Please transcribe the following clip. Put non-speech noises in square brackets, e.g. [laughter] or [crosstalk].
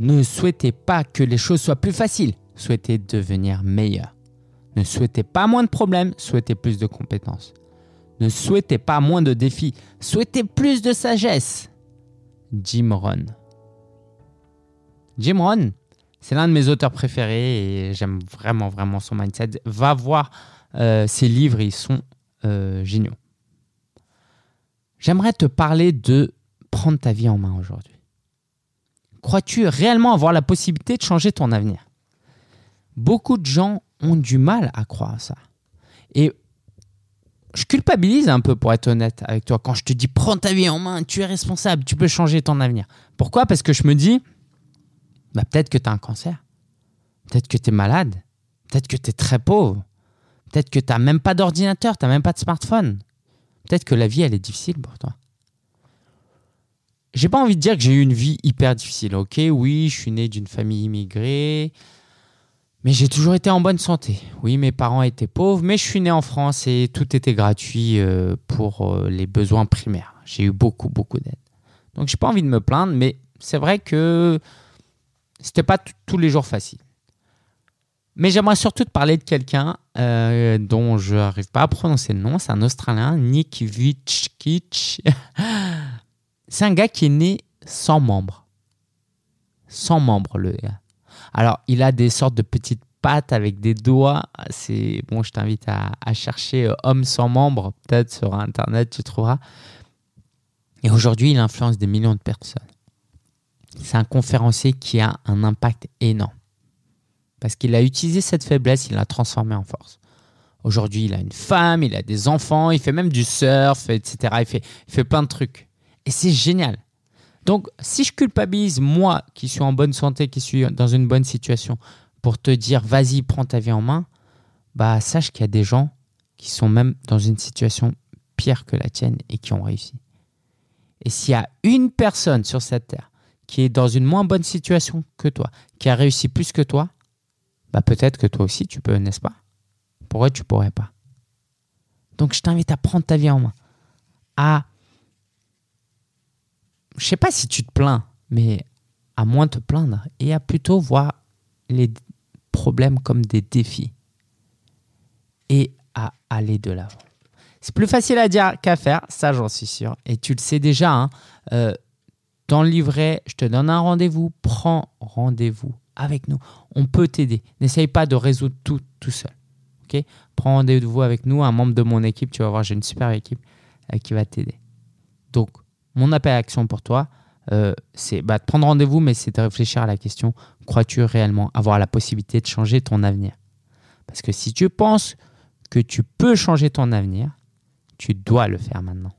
Ne souhaitez pas que les choses soient plus faciles, souhaitez devenir meilleur. Ne souhaitez pas moins de problèmes, souhaitez plus de compétences. Ne souhaitez pas moins de défis, souhaitez plus de sagesse. Jim Rohn. Jim Rohn, c'est l'un de mes auteurs préférés et j'aime vraiment, vraiment son mindset. Va voir euh, ses livres, ils sont euh, géniaux. J'aimerais te parler de prendre ta vie en main aujourd'hui. Crois-tu réellement avoir la possibilité de changer ton avenir? Beaucoup de gens ont du mal à croire à ça. Et je culpabilise un peu pour être honnête avec toi quand je te dis prends ta vie en main, tu es responsable, tu peux changer ton avenir. Pourquoi? Parce que je me dis, bah, peut-être que tu as un cancer, peut-être que tu es malade, peut-être que tu es très pauvre, peut-être que tu n'as même pas d'ordinateur, tu n'as même pas de smartphone, peut-être que la vie elle est difficile pour toi. J'ai pas envie de dire que j'ai eu une vie hyper difficile, ok? Oui, je suis né d'une famille immigrée, mais j'ai toujours été en bonne santé. Oui, mes parents étaient pauvres, mais je suis né en France et tout était gratuit euh, pour euh, les besoins primaires. J'ai eu beaucoup, beaucoup d'aide. Donc, j'ai pas envie de me plaindre, mais c'est vrai que c'était pas tous les jours facile. Mais j'aimerais surtout te parler de quelqu'un euh, dont je n'arrive pas à prononcer le nom. C'est un Australien, Nick Vujicic. [laughs] c'est un gars qui est né sans membres. Sans membres, le gars. Alors, il a des sortes de petites pattes avec des doigts. C'est bon, je t'invite à, chercher euh, homme sans membres, peut-être sur internet, tu trouveras. Et aujourd'hui, il influence des millions de personnes. C'est un conférencier qui a un impact énorme. Parce qu'il a utilisé cette faiblesse, il l'a transformée en force. Aujourd'hui, il a une femme, il a des enfants, il fait même du surf, etc. Il fait, il fait plein de trucs. Et c'est génial. Donc, si je culpabilise moi qui suis en bonne santé, qui suis dans une bonne situation, pour te dire vas-y, prends ta vie en main, bah sache qu'il y a des gens qui sont même dans une situation pire que la tienne et qui ont réussi. Et s'il y a une personne sur cette terre qui est dans une moins bonne situation que toi, qui a réussi plus que toi, bah peut-être que toi aussi tu peux, n'est-ce pas? Pourquoi tu pourrais pas Donc je t'invite à prendre ta vie en main, à je sais pas si tu te plains, mais à moins te plaindre et à plutôt voir les problèmes comme des défis et à aller de l'avant. C'est plus facile à dire qu'à faire, ça j'en suis sûr. Et tu le sais déjà, hein, euh, dans le livret, je te donne un rendez-vous, prends rendez-vous avec nous. On peut t'aider. N'essaye pas de résoudre tout tout seul. prends rendez-vous avec nous, un membre de mon équipe, tu vas voir, j'ai une super équipe euh, qui va t'aider. Donc, mon appel à action pour toi, euh, c'est bah, de prendre rendez-vous, mais c'est de réfléchir à la question crois-tu réellement avoir la possibilité de changer ton avenir? Parce que si tu penses que tu peux changer ton avenir, tu dois le faire maintenant.